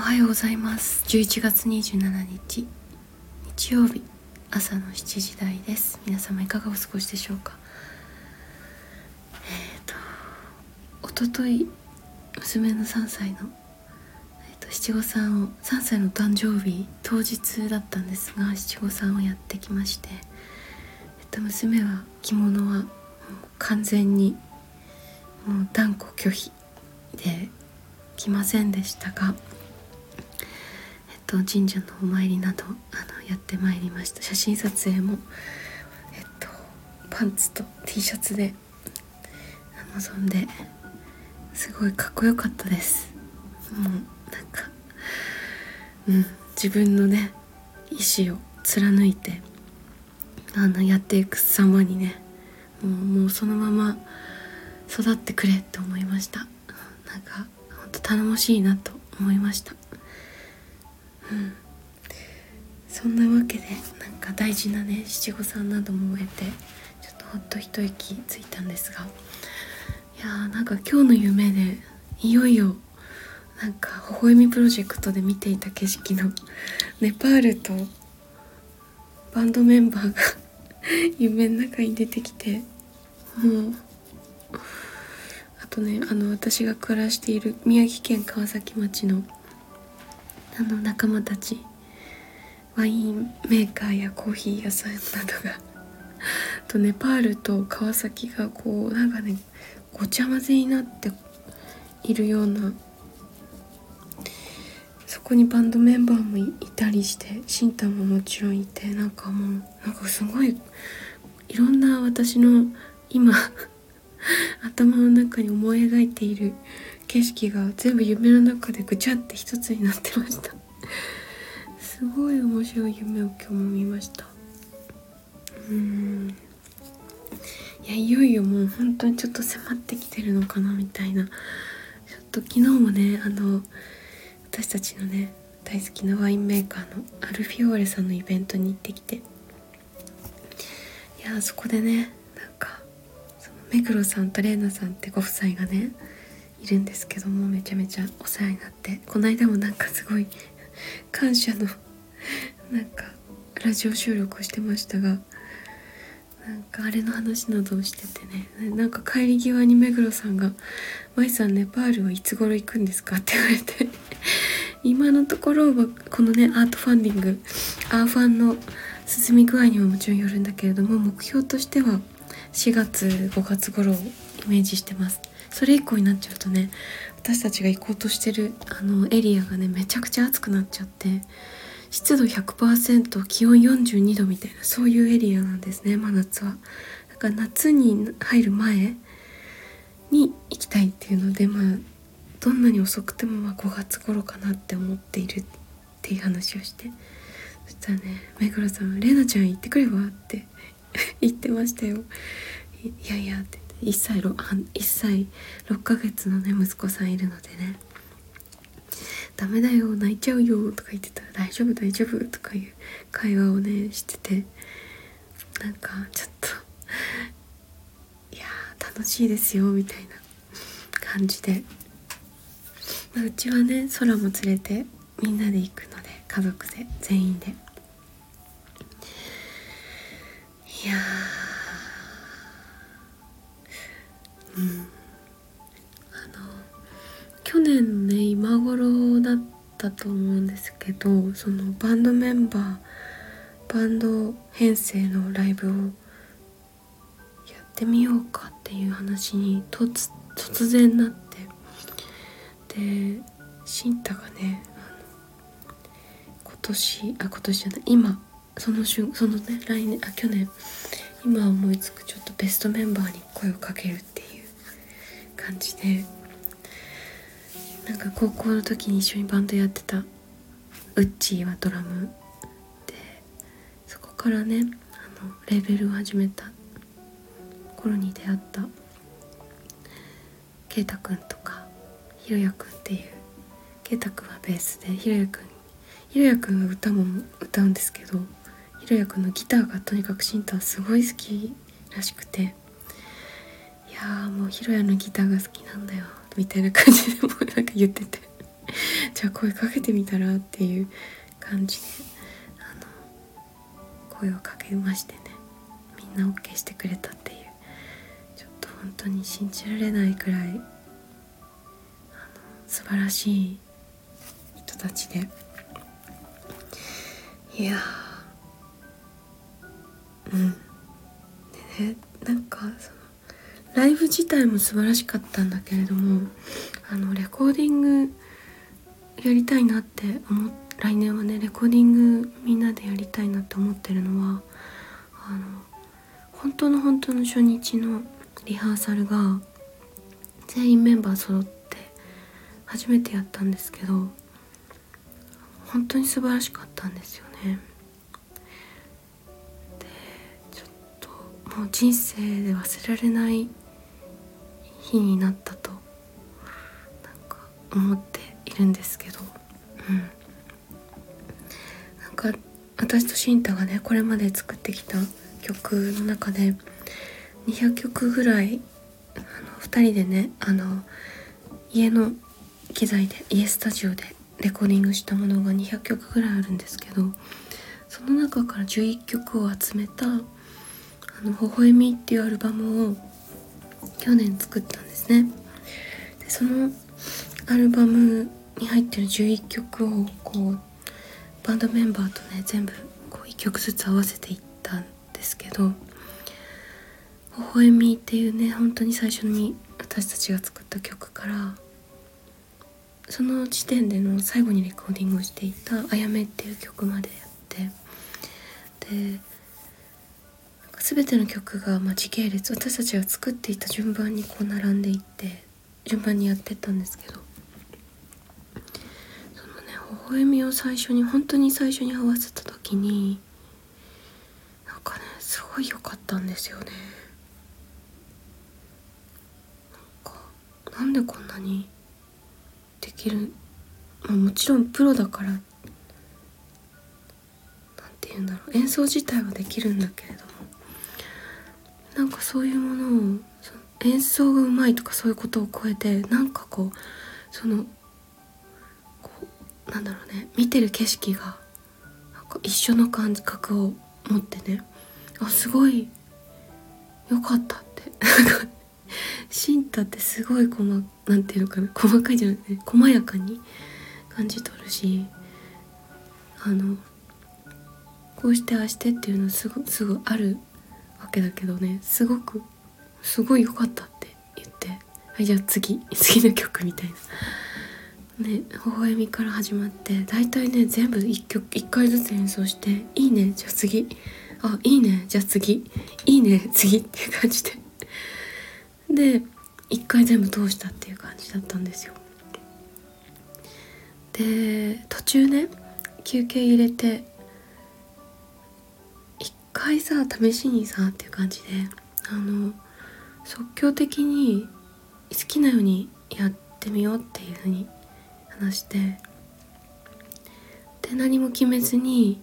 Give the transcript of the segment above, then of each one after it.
おはようございます。11月27日日曜日朝の7時台です。皆様いかがお過ごしでしょうか？えっ、ー、とおととい娘の3歳の、えーと、七五三を3歳の誕生日当日だったんですが七五三をやってきまして、え、ー、と、娘は着物はもう完全にもう断固拒否で来ませんでしたがと神社のお参りなどあのやってまいりました。写真撮影もえっとパンツと T シャツで臨んですごいかっこよかったです。もうなんかうん自分のね意志を貫いてあのやっていく様にねもうもうそのまま育ってくれって思いました。なんかほんと頼もしいなと思いました。うん。そんなわけでなんか大事なね七五三なども終えてちょっとほっと一息ついたんですが。いやーなんか今日の夢でいよいよなんか微笑みプロジェクトで見ていた景色のネパールとバンドメンバーが 夢の中に出てきてもうあとねあの私が暮らしている宮城県川崎町のあの仲間たちワインメーカーやコーヒー屋さんなどが とネパールと川崎がこうなんかねごちゃ混ぜになっているようなそこにバンドメンバーもいたりしてシンタももちろんいてなんかもうなんかすごいいろんな私の今 頭の中に思い描いている景色が全部夢の中でぐちゃって一つになってました。すごい面白い夢を今日も見ました。うん。いやいよいよもう本当にちょっと迫ってきてるのかなみたいな。ちょっと昨日もねあの私たちのね大好きなワインメーカーのアルフィオーレさんのイベントに行ってきて。いやそこでねなんかその目黒さんと玲奈さんってご夫妻がねいるんですけどもめちゃめちゃお世話になってこの間もなんかすごい感謝のなんかラジオ収録をしてましたがなんかあれの話などをしててねなんか帰り際に目黒さんが「舞さんネパールはいつ頃行くんですか?」って言われて今のところはこのねアートファンディングアーファンの進み具合にももちろんよるんだけれども目標としては4月5月頃をイメージしてますそれ以降になっちゃうとね私たちが行こうとしてるあのエリアがねめちゃくちゃ暑くなっちゃって湿度100%気温42度みたいなそういうエリアなんですね真夏は。だから夏に入る前に行きたいっていうのでまあどんなに遅くてもまあ5月頃かなって思っているっていう話をしてそしたらね目黒さん「玲奈ちゃん行ってくれば?」って言ってましたよ。いやいやって1歳 ,1 歳6ヶ月のね息子さんいるのでね「ダメだよ泣いちゃうよ」とか言ってた。ら「大丈夫大丈夫」とかいう会話をねしてて。なんかちょっといや楽しいですよみたいな感じで、まあ、うちはね空も連れてみんなで行くので家族で全員で。いやうん、あの去年ね今頃だったと思うんですけどそのバンドメンバーバンド編成のライブをやってみようかっていう話に突突然なって。でシンタがね今年あ今年じゃない今その瞬そのね来年あ去年。今思いつくちょっとベストメンバーに声をかけるっ感じで。なんか高校の時に一緒にバンドやってたウッチーはドラム。でそこからねあのレベルを始めた頃に出会った圭太くんとかひろやくんっていう圭太くんはベースでひろやくんひろやくんは歌も歌うんですけどひろやくんのギターがとにかくシンタはすごい好きらしくてやもうひろやのギターが好きなんだよ。みたいな感じでもうなんか言ってて。じゃあ声かけてみたらっていう感じで。あの声をかけましてね。みんな OK してくれたっていう。ちょっと本当に信じられないくらいあの素晴らしい人たちで。いやうん。でねなんかそのライブ自体も素晴らしかったんだけれどもあのレコーディングやりたいなって思っ来年はねレコーディングみんなでやりたいなって思ってるのはあの本当の本当の初日のリハーサルが全員メンバー揃って初めてやったんですけど本当に素晴らしかったんですよね。でちょっともう人生で忘れられない日になったとなんか思っているんですけどうん。なんか私とシンタがねこれまで作ってきた曲の中で200曲ぐらいあの2人でねあの家の機材で家スタジオでレコーディングしたものが200曲ぐらいあるんですけどその中から11曲を集めた「あの微笑み」っていうアルバムを去年作ったんですね。でそのアルバムに入ってる11曲をこうバンドメンバーとね全部こう1曲ずつ合わせていったんですけど「微笑み」っていうね本当に最初に私たちが作った曲からその時点での最後にレコーディングをしていた「あやめ」っていう曲までやってで全ての曲がまあ時系列私たちが作っていた順番にこう並んでいって順番にやってったんですけどそのね微笑みを最初に本当に最初に合わせた時になんかねすごい良かったんですよね。なんかなんでこんなにできる、まあ、もちろんプロだからなんて言うんだろう演奏自体はできるんだけれどなんかそういうものを演奏がうまいとかそういうことを超えてなんかこうそのこうなんだろうね見てる景色がなんか一緒の感覚を持ってねあすごいよかったって。なんかシンタってすごい細なんていうのかな細かいじゃなくて細やかに感じ取るしあのこうしてああしてっていうのすごすぐあるけだけどねすごくすごい良かったって言ってはいじゃあ次 次の曲みたいな。ね微笑みから始まって大体ね全部1曲1回ずつ演奏していいねじゃあ次。あいいねじゃあ次。いいね次っていう感じで。で1回全部通したっていう感じだったんですよ。で途中ね休憩入れて回さ試しにさっていう感じであの即興的に好きなようにやってみようっていうふうに話してで何も決めずに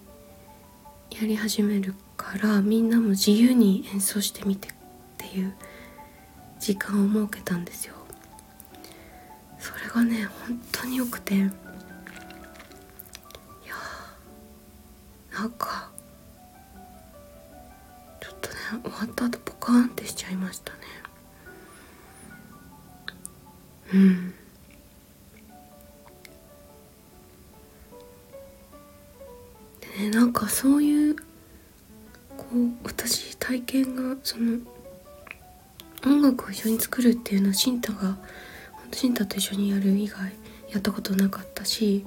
やり始めるからみんなも自由に演奏してみてっていう時間を設けたんですよ。それがね本当によくて。いやなんか終わった後ポカーンってしちゃいましたね。うん。でねなんかそういうこう私体験がその音楽を一緒に作るっていうのはシンタがシンタと一緒にやる以外やったことなかったし。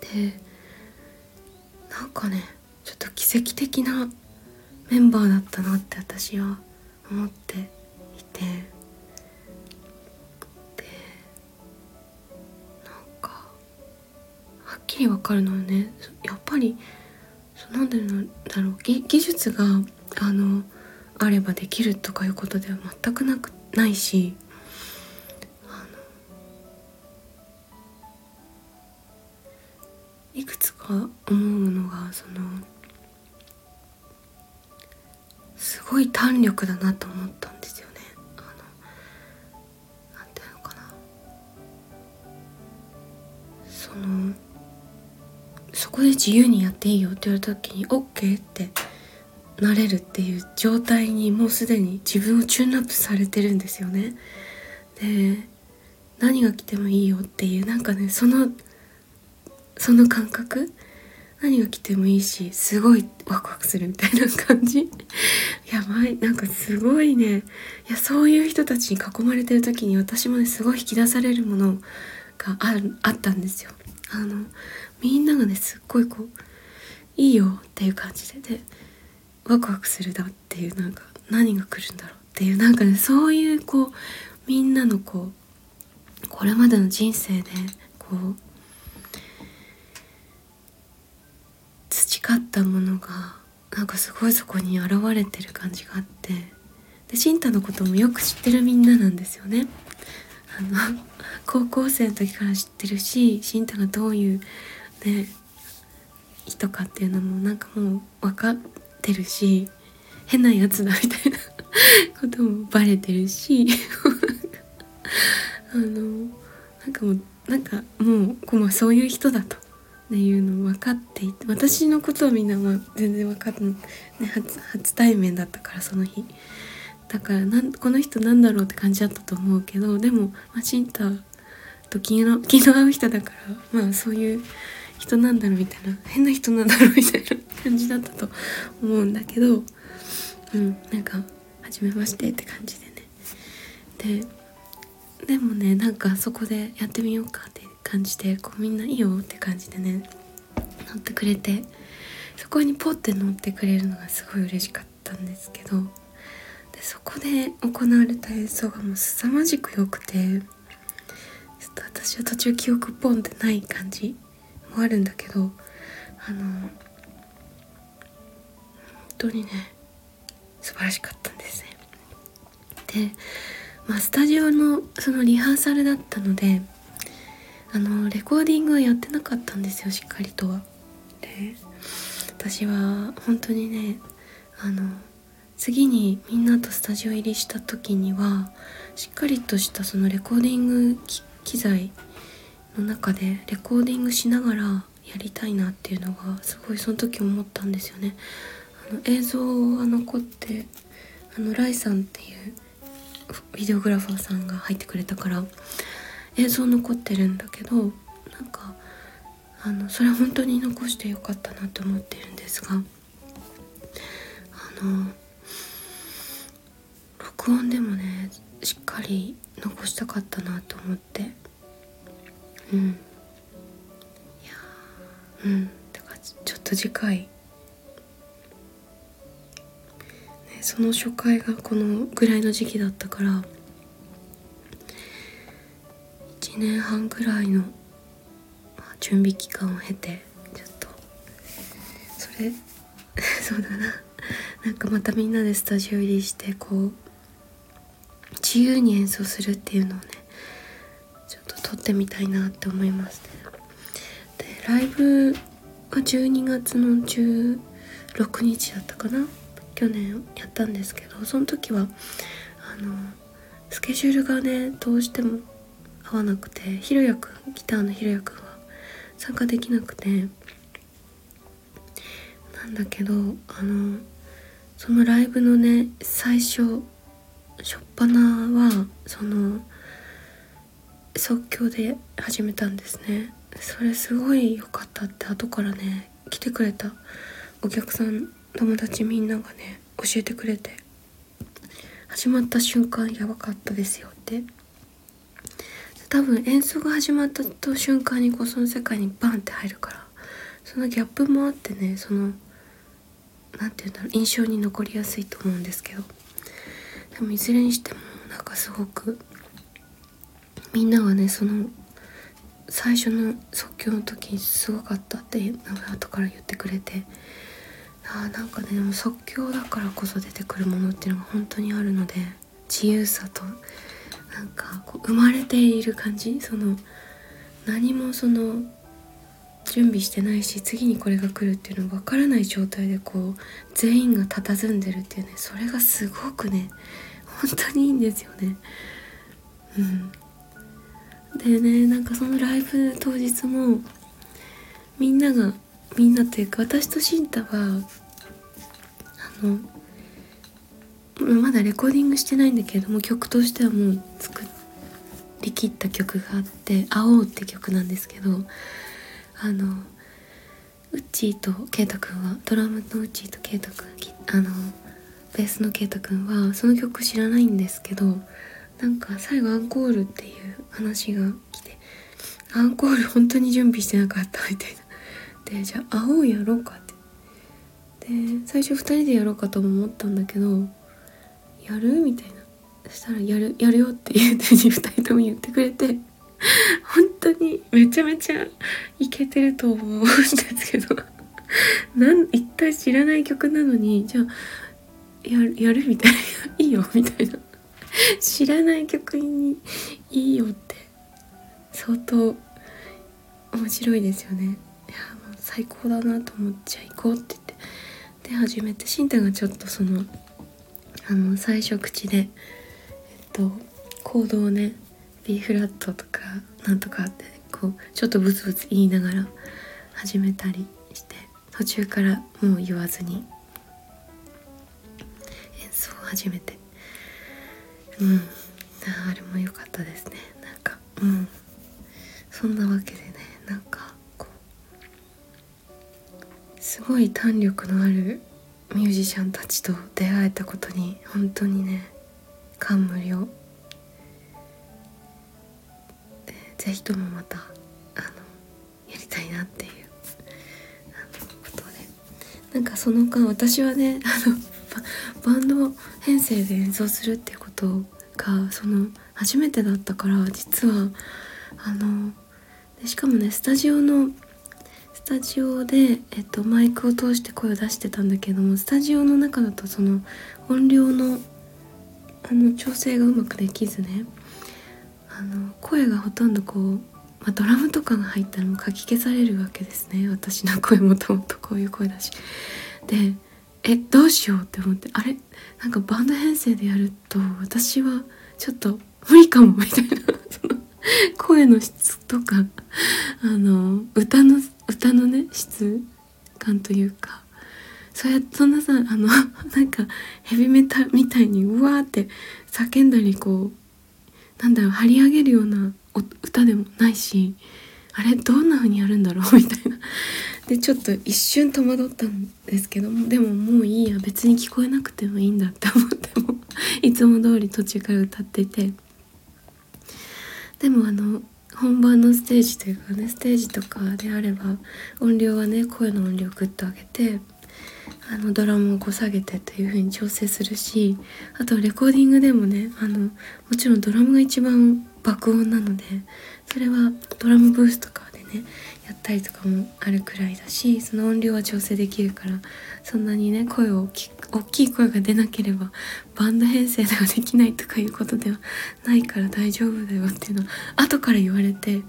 でなんかねちょっと奇跡的なメンバーだったなって私は思っていて。でなんかはっきりわかるのはね。やっぱりなんでだろう技術があのあればできるとかいうことでは全くなくないしいくつか思うのがそのい胆力だなと思ったんですよね。あのなんていうのかな。そのそこで自由にやっていいよって言われた時に OK ってなれるっていう状態にもうすでに自分をチューンアップされてるんですよね。で何が来てもいいよっていうなんかねそのその感覚何が来てもいいしすごいワクワクするみたいな感じ。やばい。なんかすごいね。いやそういう人たちに囲まれてる時に私もねすごい引き出されるものがあるあったんですよ。あのみんながねすっごいこういいよっていう感じで。でワクワクするだっていうなんか何が来るんだろうっていう。なんかねそういうこうみんなのこうこれまでの人生でこう培ったものがなんかすごいそこに現れてる感じがあってでシンタのこともよく知ってるみんななんですよね。あの 高校生の時から知ってるしシンタがどういうね人かっていうのもなんかもう分かってるし変なやつだみたいな こともバレてるし あのなんかもうなんかもうこうそういう人だとっていうの分かっていて私のことはみんなま全然分かんない、ね、初初対面だったからその日。だからなんこの人なんだろうって感じだったと思うけどでも、まあ、シンタと気の 気の合う人だからまあそういう人なんだろうみたいな。変な人なんだろうみたいな感じだったと思うんだけどうんなんか「初めまして」って感じでね。ででもねなんかそこでやってみようかって感じでこうみんないいよって感じでね乗ってくれてそこにポッて乗ってくれるのがすごい嬉しかったんですけどでそこで行われた演奏がもう凄まじく良くてちょっと私は途中記憶ポンってない感じもあるんだけどあの本当にね素晴らしかったんですね。で、まあ、スタジオのそのリハーサルだったのであのレコーディングはやってなかったんですよしっかりとは。で私は本当にねあの次にみんなとスタジオ入りした時にはしっかりとしたそのレコーディング機材の中でレコーディングしながらやりたいなっていうのがすごいその時思ったんですよね。あの映像が残ってあのライさんっていうビデオグラファーさんが入ってくれたから映像残ってるんだけどなんかあのそれ本当に残してよかったなと思ってるんですがあの録音でもねしっかり残したかったなと思ってうん。いやうん。だからちょっと次回、その初回がこのぐらいの時期だったから1年半くらいの準備期間を経てちょっとそれ そうだな。なんかまたみんなでスタジオ入りしてこう自由に演奏するっていうのをねちょっと撮ってみたいなって思います。ねでライブは12月の16日だったかな？去年やったんですけどその時はあのスケジュールがねどうしても合わなくてひろやくんギターのひろやくんは参加できなくてなんだけどあのそのライブのね最初初っ端はその即興で始めたんですね。それすごい良かったって後からね来てくれたお客さん友達みんながね教えてくれて始まった瞬間やばかったですよって。多分演奏が始まった瞬間にこうその世界にバンって入るからそのギャップもあってねその何て言うんだろう印象に残りやすいと思うんですけどでもいずれにしてもなんかすごくみんながねその最初の即興の時すごかったってなんか後から言ってくれてあなんかねでも即興だからこそ出てくるものっていうのが本当にあるので自由さとなんかこう生まれている感じ？その何もその準備してないし次にこれが来るっていうの分からない状態でこう全員が佇んでるっていうねそれがすごくね本当にいいんですよね。うん、でねなんかそのライブ当日もみんながみんなというか私とシンタはあのまだレコーディングしてないんだけれども曲としてはもう作りきった曲があって「青って曲なんですけどあのウッチーとケイタくんはドラムのウッチーとケイタくんあのベースのケイタくんはその曲知らないんですけどなんか最後アンコールっていう話が来てアンコール本当に準備してなかったみたいな。でじゃあ青やろうかって。で最初2人でやろうかとも思ったんだけどやる？みたいな。そしたらやるやるよっていうふうに2人とも言ってくれて本当にめちゃめちゃイケてると思うんですけど。なん一体知らない曲なのにじゃあややるみたいな「いいよ」みたいな。知らない曲に「いいよ」って相当面白いですよね。いやもう最高だなと思っちゃ行こうって言って。で始めてしんたがちょっとそのあの最初口でえっとコードをね B フラットとかなんとかってこうちょっとブツブツ言いながら始めたりして途中からもう言わずに演奏を始めて。うん。あれも良かったですね。なんかうん。そんなわけでねなんかこうすごい弾力のあるミュージシャンたちと出会えたことに本当にね感無量。是非ともまたあのやりたいなっていうことで。なんかその間私はねあのバンド編成で演奏するっていうことがその初めてだったから実はあのでしかもねスタジオのスタジオで、えっと、マイクを通して声を出してたんだけどもスタジオの中だとその音量のあの調整がうまくできずねあの声がほとんどこう、まあ、ドラムとかが入ったらもうかき消されるわけですね。私の声もともとこういう声だし。でえどうしようって思ってあれ？なんかバンド編成でやると私はちょっと無理かもみたいな。その声の質とかあの歌の歌のね質感というかそうやそんなさあの なんかヘビメタみたいにうわーって叫んだりこうなんだろう張り上げるような歌でもないしあれどんな風にやるんだろう みたいな。でちょっと一瞬戸惑ったんですけどもでももういいや別に聞こえなくてもいいんだって思っても いつも通り途中から歌ってて。でもあの本番のステージというかねステージとかであれば音量はね声の音量をグッと上げてあのドラムをこう下げてという風に調整するしあとレコーディングでもねあのもちろんドラムが一番爆音なのでそれはドラムブースとかでねやったりとかもあるくらいだしその音量は調整できるからそんなにね声を大きい声が出なければバンド編成ではできないとかいうことではないから大丈夫だよっていうのは後から言われて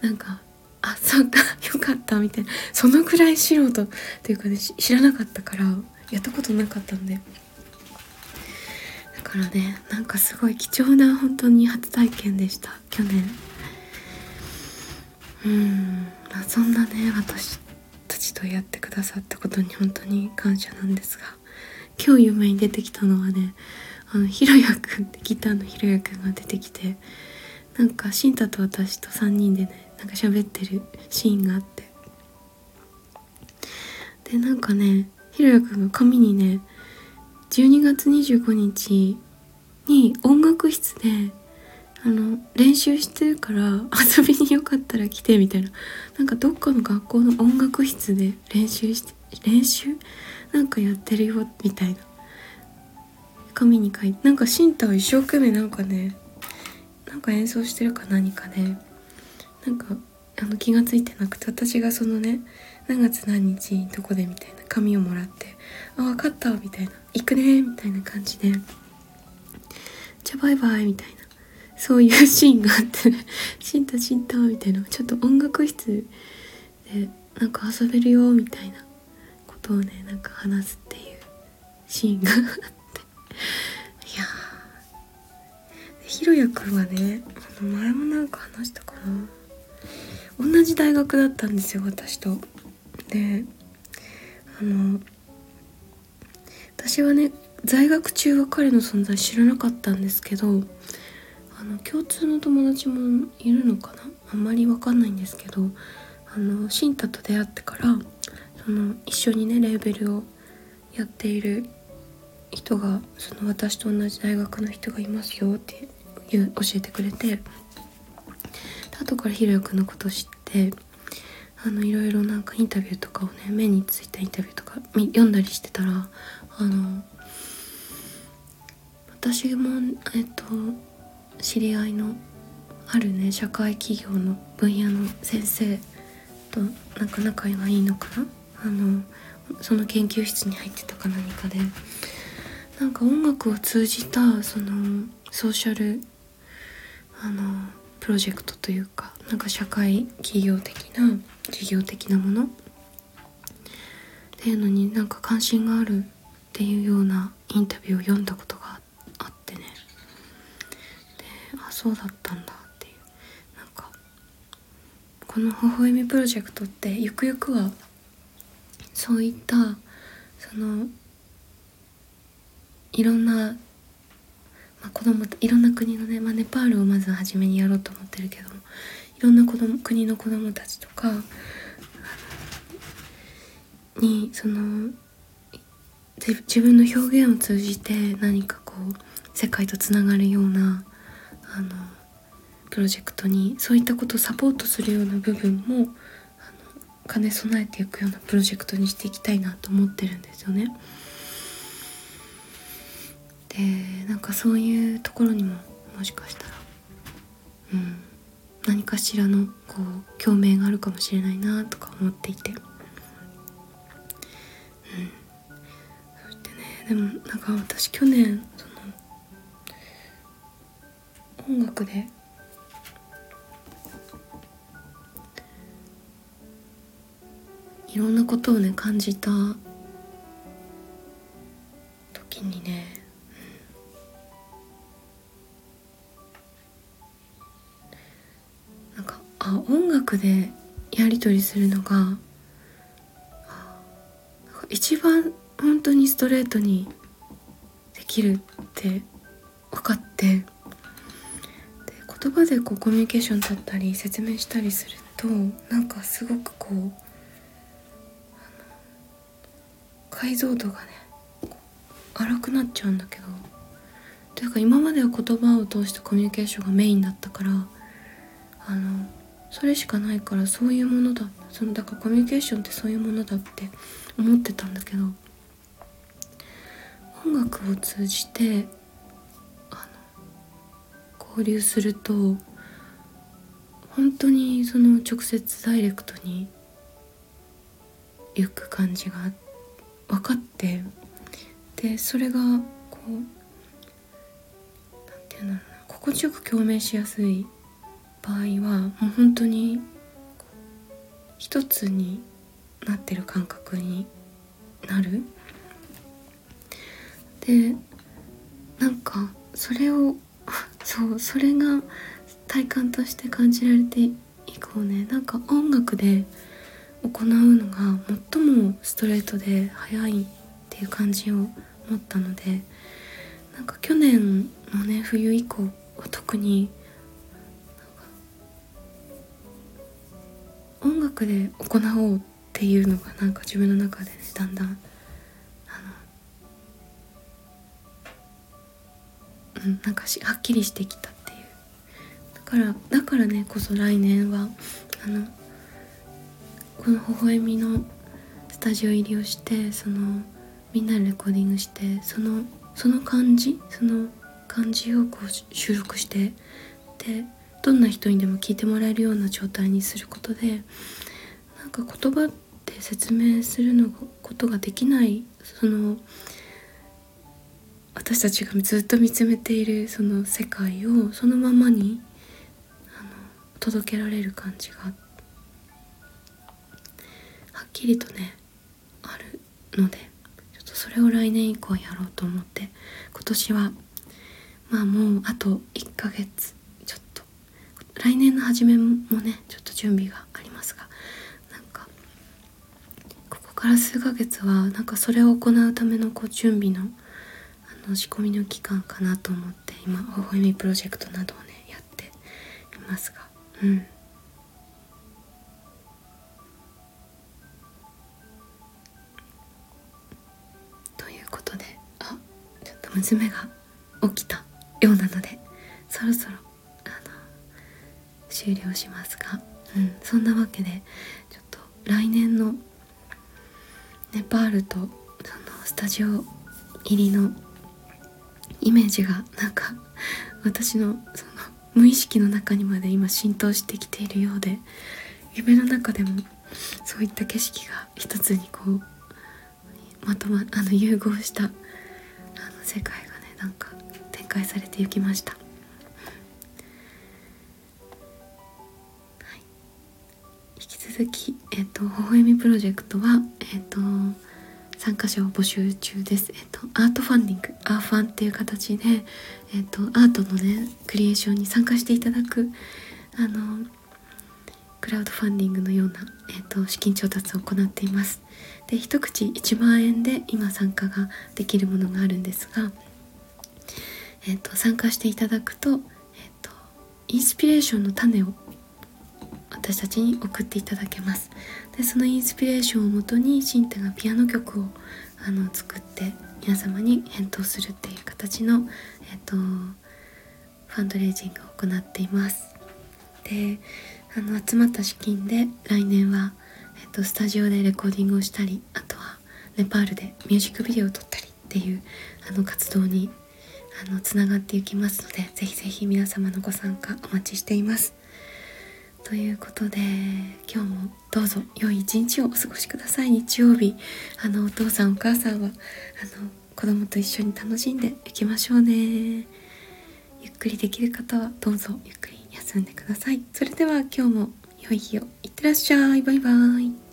なんかあそうかよかったみたいなそのくらい素人っていうかね知らなかったからやったことなかったんで。だからねなんかすごい貴重な本当に初体験でした去年。うんそんなね私たちとやってくださったことに本当に感謝なんですが今日夢に出てきたのはねあのひろやくんってギターのひろやくんが出てきてなんかシンタと私と3人でねなんか喋ってるシーンがあって。でなんかねひろやくんが紙にね12月25日に音楽室であの練習してるから遊びによかったら来てみたいな。なんかどっかの学校の音楽室で練習して練習？なんかやってるよみたいな。紙に書いて。なんかシンタは一生懸命なんかねなんか演奏してるか何かで、ね、なんかあの気が付いてなくて私がそのね何月何日どこでみたいな紙をもらって「あ分かった」みたいな「行くね」みたいな感じで「じゃあバイバイ」みたいな。そういうシーンがあって「しんたしんた」みたいな。ちょっと音楽室でなんか遊べるよみたいなことをねなんか話すっていうシーンがあって。いやひろやくんはねあの前もなんか話したかな。同じ大学だったんですよ私と。であの私はね在学中は彼の存在知らなかったんですけどあの共通の友達もいるのかな？あんまり分かんないんですけどあのシンタと出会ってからその一緒にねレーベルをやっている人がその私と同じ大学の人がいますよって教えてくれて後からひろやくんのこと知ってあのいろいろなんかインタビューとかをね目についたインタビューとか読んだりしてたらあの私もえっと知り合いのあるね社会企業の分野の先生となんか仲がいいのかな？あのその研究室に入ってたか何かで。なんか音楽を通じたそのソーシャルあのプロジェクトというかなんか社会企業的な事業的なもの？っていうのになんか関心があるっていうようなインタビューを読んだことそうだったんだっていう。なんかこの「微笑みプロジェクト」ってゆくゆくはそういったそのいろんなまあ、子供いろんな国のね、まあ、ネパールをまず初めにやろうと思ってるけどもいろんな子供国の子供たちとかにその自分の表現を通じて何かこう世界とつながるようなあのプロジェクトにそういったことをサポートするような部分も兼ね備えていくようなプロジェクトにしていきたいなと思ってるんですよね。でなんかそういうところにももしかしたら、うん、何かしらのこう共鳴があるかもしれないなとか思っていて、うん、そしてねでもなんか私去年そ音楽で。いろんなことをね感じた。時にね。なんかあ音楽でやり取りするのが一番本当にストレートにできるコミュニケーション取ったり説明したりするとなんかすごくこう解像度がね荒くなっちゃうんだけどというか今までは言葉を通してコミュニケーションがメインだったからあのそれしかないからそういうものだそのだからコミュニケーションってそういうものだって思ってたんだけど音楽を通じて交流すると本当にその直接ダイレクトに行く感じが分かってでそれがこう何て言うんだろうな心地よく共鳴しやすい場合はもう本当に一つになってる感覚になる。でなんかそれを そうそれが体感として感じられて以降ね。なんか音楽で行うのが最もストレートで速いっていう感じを持ったのでなんか去年のね冬以降は特に音楽で行おうっていうのがなんか自分の中でねだんだんあのうんなんかしはっきりしてきた。からだからねこそ来年はあのこの微笑みのスタジオ入りをしてそのみんなでレコーディングしてそのその感じその感じをこう収録してでどんな人にでも聞いてもらえるような状態にすることでなんか言葉で説明するのことができないその私たちがずっと見つめているその世界をそのままに届けられる感じがはっきりとねあるのでちょっとそれを来年以降やろうと思って今年はまあもうあと1ヶ月ちょっと来年の初めもねちょっと準備がありますがなんかここから数ヶ月はなんかそれを行うためのこう準備のあの仕込みの期間かなと思って今微笑みプロジェクトなどをねやっていますがうん。ということであちょっと娘が起きたようなのでそろそろあの終了しますが、うん、そんなわけでちょっと来年のネパールとそのスタジオ入りのイメージがなんか私のその無意識の中にまで今浸透してきているようで夢の中でもそういった景色が一つにこうまとまあの融合したあの世界がねなんか展開されていきました。はい、引き続き、えっ、と、微笑みプロジェクトは、えっ、と、参加者を募集中です。えっ、と、アートファンディング、アーファンっていう形で、えっ、と、アートのね、クリエーションに参加していただく、あの、クラウドファンディングのような、えっ、と、資金調達を行っています。で一口1万円で今参加ができるものがあるんですが、えーと、参加していただくと,、えーと、インスピレーションの種を私たちに送っていただけますでそのインスピレーションをもとにシンタがピアノ曲をあの作って皆様に返答するっていう形の、えーと、ファンドレイジングを行っていますであの集まった資金で来年はえっと、スタジオでレコーディングをしたりあとはネパールでミュージックビデオを撮ったりっていうあの活動にあのつながっていきますのでぜひぜひ皆様のご参加お待ちしています。ということで今日もどうぞ良い一日をお過ごしください。日曜日あのお父さんお母さんはあの子供と一緒に楽しんでいきましょうね。ゆっくりできる方はどうぞゆっくり休んでください。それでは今日も良い日を。いってらっしゃい。バイバイ。